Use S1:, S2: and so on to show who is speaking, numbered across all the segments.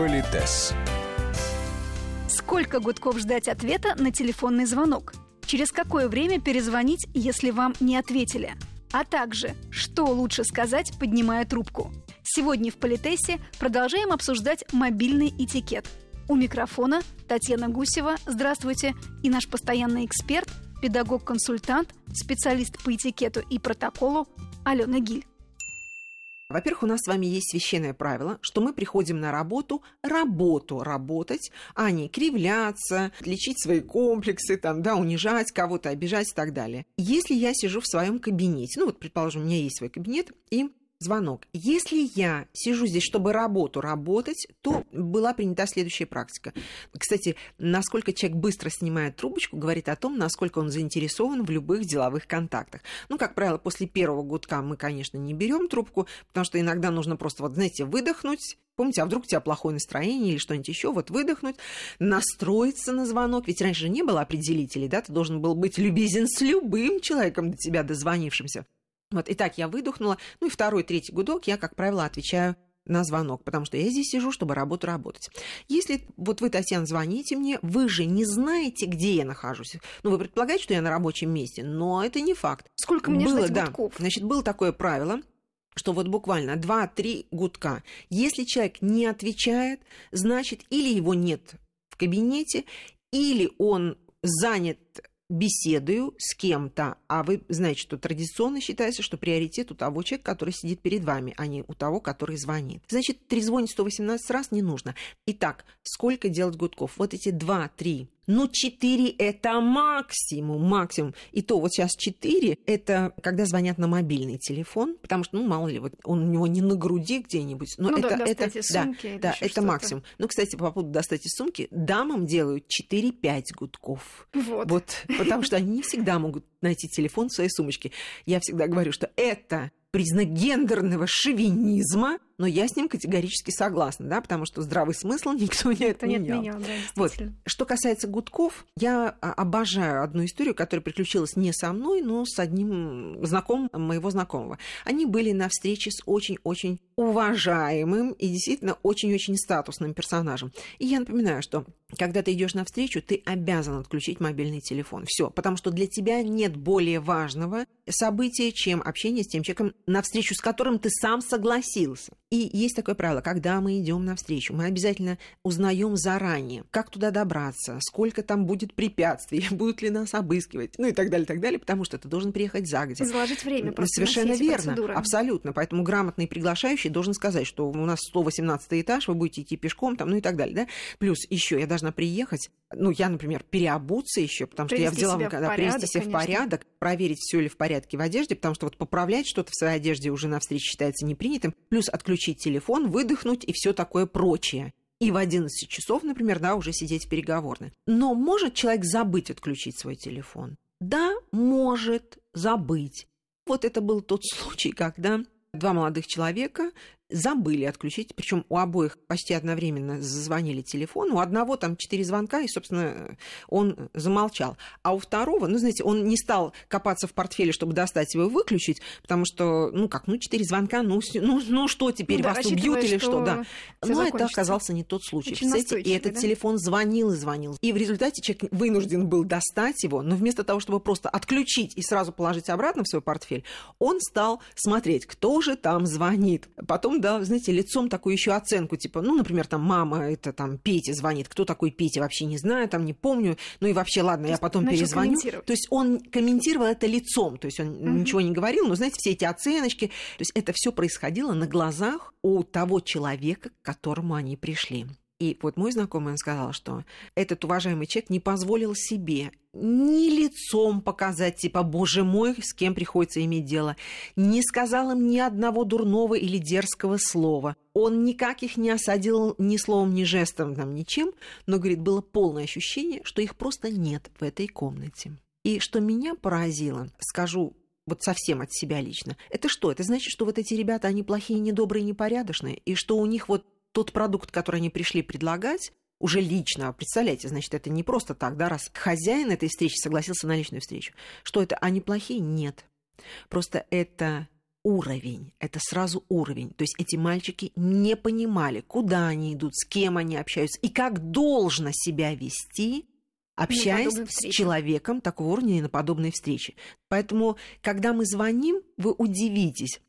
S1: Политес.
S2: Сколько гудков ждать ответа на телефонный звонок? Через какое время перезвонить, если вам не ответили? А также, что лучше сказать, поднимая трубку? Сегодня в Политесе продолжаем обсуждать мобильный этикет. У микрофона Татьяна Гусева, здравствуйте, и наш постоянный эксперт, педагог-консультант, специалист по этикету и протоколу Алена Гиль.
S3: Во-первых, у нас с вами есть священное правило, что мы приходим на работу, работу работать, а не кривляться, лечить свои комплексы, там, да, унижать кого-то, обижать и так далее. Если я сижу в своем кабинете, ну вот, предположим, у меня есть свой кабинет, и звонок. Если я сижу здесь, чтобы работу работать, то была принята следующая практика. Кстати, насколько человек быстро снимает трубочку, говорит о том, насколько он заинтересован в любых деловых контактах. Ну, как правило, после первого гудка мы, конечно, не берем трубку, потому что иногда нужно просто, вот, знаете, выдохнуть, Помните, а вдруг у тебя плохое настроение или что-нибудь еще, вот выдохнуть, настроиться на звонок. Ведь раньше же не было определителей, да, ты должен был быть любезен с любым человеком до тебя дозвонившимся. Вот, и так я выдохнула. Ну и второй, третий гудок я, как правило, отвечаю на звонок, потому что я здесь сижу, чтобы работу работать. Если вот вы, Татьяна, звоните мне, вы же не знаете, где я нахожусь. Ну, вы предполагаете, что я на рабочем месте, но это не факт.
S2: Сколько мне
S3: было,
S2: ждать
S3: да,
S2: гудков?
S3: Значит, было такое правило, что вот буквально 2-3 гудка. Если человек не отвечает, значит, или его нет в кабинете, или он занят беседую с кем-то, а вы знаете, что традиционно считается, что приоритет у того человека, который сидит перед вами, а не у того, который звонит. Значит, трезвонить 118 раз не нужно. Итак, сколько делать гудков? Вот эти 2-3 ну, 4 это максимум, максимум. И то вот сейчас 4 это когда звонят на мобильный телефон, потому что, ну, мало ли, вот он у него не на груди где-нибудь. Но
S2: Ну
S3: это,
S2: да,
S3: это,
S2: из
S3: да,
S2: сумки или
S3: да, это максимум. Ну, кстати, по поводу достать из сумки, дамам делают 4-5 гудков.
S2: Вот.
S3: Вот, потому что они не всегда могут найти телефон в своей сумочке. Я всегда говорю, что это признак гендерного шовинизма, но я с ним категорически согласна, да, потому что здравый смысл никто не
S2: Это не
S3: отменял.
S2: отменял, да,
S3: Вот. Что касается гудков, я а, обожаю одну историю, которая приключилась не со мной, но с одним знакомым моего знакомого. Они были на встрече с очень-очень уважаемым и действительно очень-очень статусным персонажем. И я напоминаю, что когда ты идешь на встречу, ты обязан отключить мобильный телефон. Все, потому что для тебя нет более важного события, чем общение с тем человеком, на встречу с которым ты сам согласился. И есть такое правило, когда мы идем на встречу, мы обязательно узнаем заранее, как туда добраться, сколько там будет препятствий, будут ли нас обыскивать, ну и так далее, так далее, потому что ты должен приехать загодя.
S2: Заложить время просто
S3: Совершенно верно,
S2: процедуры.
S3: абсолютно. Поэтому грамотный приглашающий должен сказать, что у нас 118 этаж, вы будете идти пешком, там, ну и так далее, да. Плюс еще я должна приехать, ну я, например, переобуться еще, потому что я
S2: Привести
S3: взяла
S2: себя в
S3: когда
S2: порядок,
S3: привести себя в
S2: конечно.
S3: порядок, проверить, все ли в порядке в одежде, потому что вот поправлять что-то в своей одежде уже на встрече считается непринятым. Плюс отключить телефон, выдохнуть и все такое прочее. И в 11 часов, например, да, уже сидеть в переговорной. Но может человек забыть отключить свой телефон? Да, может забыть. Вот это был тот случай, когда два молодых человека забыли отключить, причем у обоих почти одновременно зазвонили телефон, у одного там четыре звонка, и, собственно, он замолчал. А у второго, ну, знаете, он не стал копаться в портфеле, чтобы достать его и выключить, потому что, ну, как, ну, четыре звонка, ну, ну, ну что теперь,
S2: Ну да,
S3: вас убьют или
S2: что
S3: да. Но это оказался не тот случай.
S2: Очень
S3: Представляете, и этот
S2: да?
S3: телефон звонил и звонил. И в результате человек вынужден был достать его, но вместо того, чтобы просто отключить и сразу положить обратно в свой портфель, он стал смотреть, кто же там звонит. Потом, да, знаете, лицом такую еще оценку, типа, ну, например, там мама, это там Петя звонит, кто такой Петя, вообще не знаю, там не помню, ну и вообще, ладно, я
S2: есть
S3: потом перезвоню. То есть он комментировал это лицом, то есть он
S2: Мгм.
S3: ничего не говорил, но, знаете, все эти оценочки, то есть это все происходило на глазах у того человека, к которому они пришли. И вот мой знакомый, сказал, что этот уважаемый человек не позволил себе ни лицом показать, типа, боже мой, с кем приходится иметь дело, не сказал им ни одного дурного или дерзкого слова. Он никак их не осадил ни словом, ни жестом, там, ничем, но, говорит, было полное ощущение, что их просто нет в этой комнате. И что меня поразило, скажу вот совсем от себя лично, это что? Это значит, что вот эти ребята, они плохие, недобрые, непорядочные, и что у них вот тот продукт, который они пришли предлагать, уже лично, представляете, значит, это не просто так, да, раз хозяин этой встречи согласился на личную встречу. Что это, они плохие? Нет. Просто это уровень. Это сразу уровень. То есть эти мальчики не понимали, куда они идут, с кем они общаются и как должно себя вести, общаясь с человеком такого уровня и на подобной встрече. Поэтому, когда мы звоним, вы удивитесь.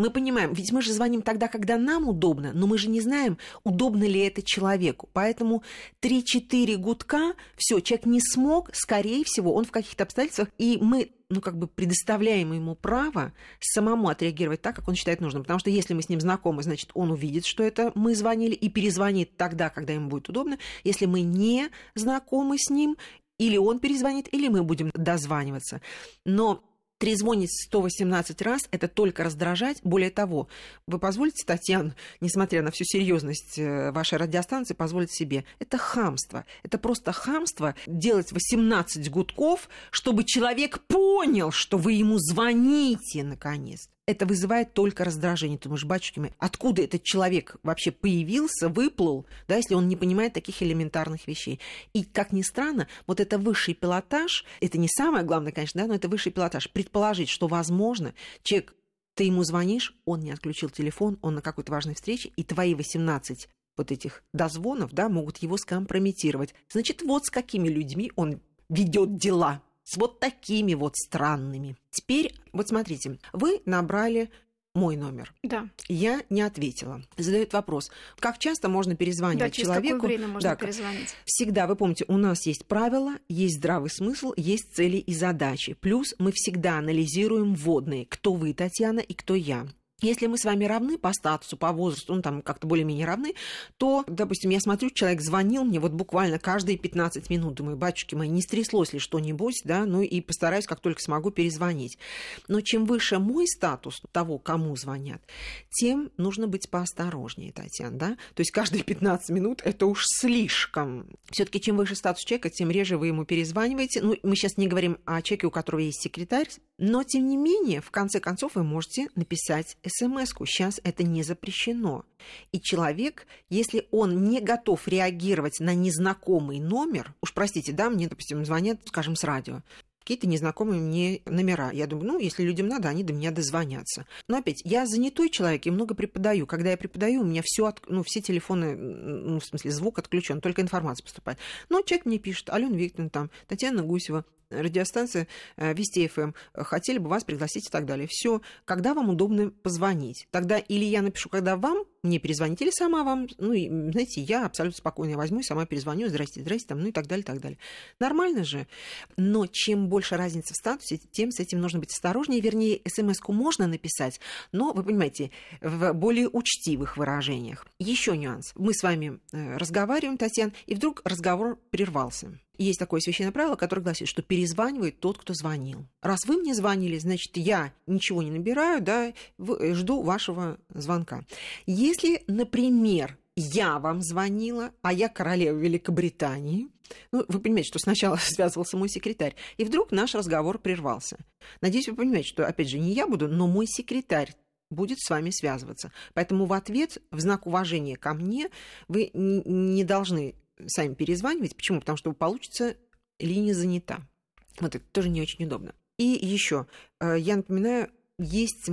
S3: Мы понимаем, ведь мы же звоним тогда, когда нам удобно, но мы же не знаем, удобно ли это человеку. Поэтому 3-4 гудка, все, человек не смог, скорее всего, он в каких-то обстоятельствах, и мы ну, как бы предоставляем ему право самому отреагировать так, как он считает нужным. Потому что если мы с ним знакомы, значит, он увидит, что это мы звонили, и перезвонит тогда, когда ему будет удобно. Если мы не знакомы с ним, или он перезвонит, или мы будем дозваниваться. Но трезвонить 118 раз – это только раздражать. Более того, вы позволите, Татьяна, несмотря на всю серьезность э, вашей радиостанции, позволить себе. Это хамство. Это просто хамство делать 18 гудков, чтобы человек понял, что вы ему звоните, наконец это вызывает только раздражение. Ты думаешь, батюшки откуда этот человек вообще появился, выплыл, да, если он не понимает таких элементарных вещей. И, как ни странно, вот это высший пилотаж, это не самое главное, конечно, да, но это высший пилотаж. Предположить, что, возможно, человек ты ему звонишь, он не отключил телефон, он на какой-то важной встрече, и твои 18 вот этих дозвонов, да, могут его скомпрометировать. Значит, вот с какими людьми он ведет дела с вот такими вот странными. Теперь, вот смотрите, вы набрали мой номер.
S2: Да.
S3: Я не ответила. Задают вопрос, как часто можно перезванивать
S2: да, через
S3: человеку?
S2: Какое время можно да, перезвонить?
S3: Всегда, вы помните, у нас есть правила, есть здравый смысл, есть цели и задачи. Плюс мы всегда анализируем вводные, кто вы, Татьяна, и кто я. Если мы с вами равны по статусу, по возрасту, ну, там как-то более-менее равны, то, допустим, я смотрю, человек звонил мне вот буквально каждые 15 минут. Думаю, батюшки мои, не стряслось ли что-нибудь, да, ну и постараюсь, как только смогу, перезвонить. Но чем выше мой статус того, кому звонят, тем нужно быть поосторожнее, Татьяна, да. То есть каждые 15 минут это уж слишком. все таки чем выше статус человека, тем реже вы ему перезваниваете. Ну, мы сейчас не говорим о человеке, у которого есть секретарь, но, тем не менее, в конце концов, вы можете написать смс-ку. Сейчас это не запрещено. И человек, если он не готов реагировать на незнакомый номер, уж простите, да, мне, допустим, звонят, скажем, с радио, какие-то незнакомые мне номера. Я думаю, ну, если людям надо, они до меня дозвонятся. Но опять, я занятой человек и много преподаю. Когда я преподаю, у меня все, от... ну, все телефоны, ну, в смысле, звук отключен, только информация поступает. Но человек мне пишет, Алена Викторовна, там, Татьяна Гусева, радиостанция э, Вести ФМ, э, хотели бы вас пригласить и так далее. Все, когда вам удобно позвонить. Тогда или я напишу, когда вам мне перезвонить, или сама вам, ну, и, знаете, я абсолютно спокойно возьму сама перезвоню, здрасте, здрасте, там, ну и так далее, так далее. Нормально же. Но чем больше разница в статусе, тем с этим нужно быть осторожнее. Вернее, смс-ку можно написать, но, вы понимаете, в более учтивых выражениях. Еще нюанс. Мы с вами э, разговариваем, Татьяна, и вдруг разговор прервался есть такое священное правило, которое гласит, что перезванивает тот, кто звонил. Раз вы мне звонили, значит, я ничего не набираю, да, э, жду вашего звонка. Если, например, я вам звонила, а я королева Великобритании, ну, вы понимаете, что сначала связывался мой секретарь, и вдруг наш разговор прервался. Надеюсь, вы понимаете, что, опять же, не я буду, но мой секретарь будет с вами связываться. Поэтому в ответ, в знак уважения ко мне, вы не должны сами перезванивать. Почему? Потому что получится линия занята. Вот это тоже не очень удобно. И еще, э, я напоминаю, есть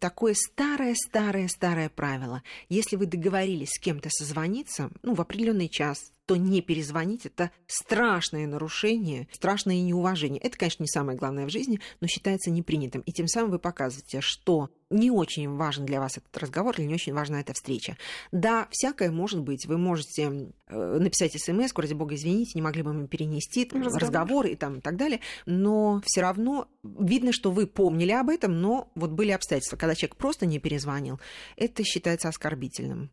S3: такое старое-старое-старое правило. Если вы договорились с кем-то созвониться, ну, в определенный час, то не перезвонить – это страшное нарушение, страшное неуважение. Это, конечно, не самое главное в жизни, но считается непринятым. И тем самым вы показываете, что не очень важен для вас этот разговор или не очень важна эта встреча. Да, всякое может быть. Вы можете э, написать смс, ради бога, извините, не могли бы мы перенести разговор, разговор и, там, и так далее, но все равно видно, что вы помнили об этом, но вот были обстоятельства, когда человек просто не перезвонил, это считается оскорбительным.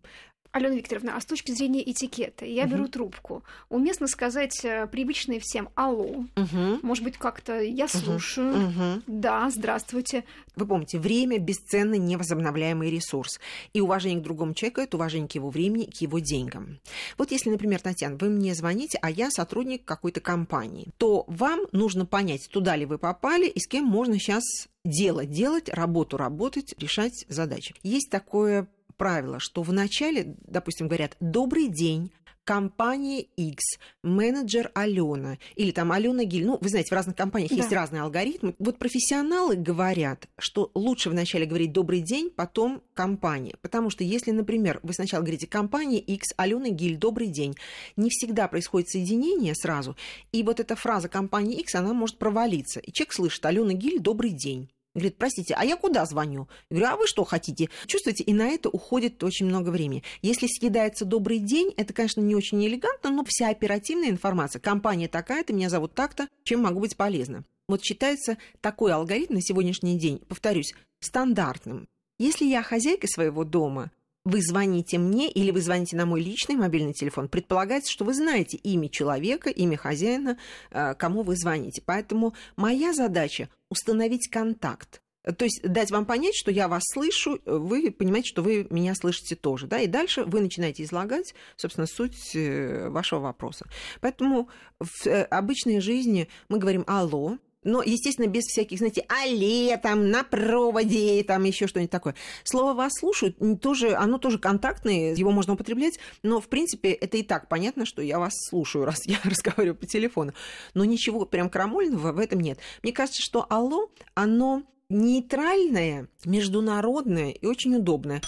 S2: Алена Викторовна, а с точки зрения этикета, я угу. беру трубку. Уместно сказать э, привычные всем «Алло». Угу. Может быть, как-то «Я слушаю». Угу. Да, здравствуйте.
S3: Вы помните, время – бесценный невозобновляемый ресурс. И уважение к другому человеку – это уважение к его времени, к его деньгам. Вот если, например, Татьяна, вы мне звоните, а я сотрудник какой-то компании, то вам нужно понять, туда ли вы попали и с кем можно сейчас дело делать, работу работать, решать задачи. Есть такое правило, что вначале, допустим, говорят «добрый день», компания X, менеджер Алена, или там Алена Гиль. Ну, вы знаете, в разных компаниях да. есть разные алгоритмы. Вот профессионалы говорят, что лучше вначале говорить «добрый день», потом «компания». Потому что если, например, вы сначала говорите «компания X, Алена Гиль, добрый день», не всегда происходит соединение сразу, и вот эта фраза «компания X», она может провалиться. И человек слышит «Алена Гиль, добрый день». Говорит, простите, а я куда звоню? Я говорю, а вы что хотите? Чувствуете, и на это уходит очень много времени. Если съедается добрый день, это, конечно, не очень элегантно, но вся оперативная информация, компания такая-то, меня зовут так-то, чем могу быть полезна. Вот считается такой алгоритм на сегодняшний день, повторюсь, стандартным. Если я хозяйка своего дома, вы звоните мне или вы звоните на мой личный мобильный телефон, предполагается, что вы знаете имя человека, имя хозяина, э, кому вы звоните. Поэтому моя задача – установить контакт. То есть дать вам понять, что я вас слышу, вы понимаете, что вы меня слышите тоже. Да? И дальше вы начинаете излагать, собственно, суть э, вашего вопроса. Поэтому в э, обычной жизни мы говорим «алло», но, естественно, без всяких, знаете, алле, там, на проводе, там, еще что-нибудь такое. Слово «вас слушают» тоже, оно тоже контактное, его можно употреблять, но, в принципе, это и так понятно, что я вас слушаю, раз я разговариваю по телефону. Но ничего прям крамольного в этом нет. Мне кажется, что «алло», оно нейтральное, международное и очень удобное.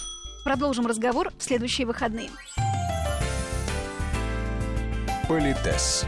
S2: Продолжим разговор в следующие выходные.
S1: Политес.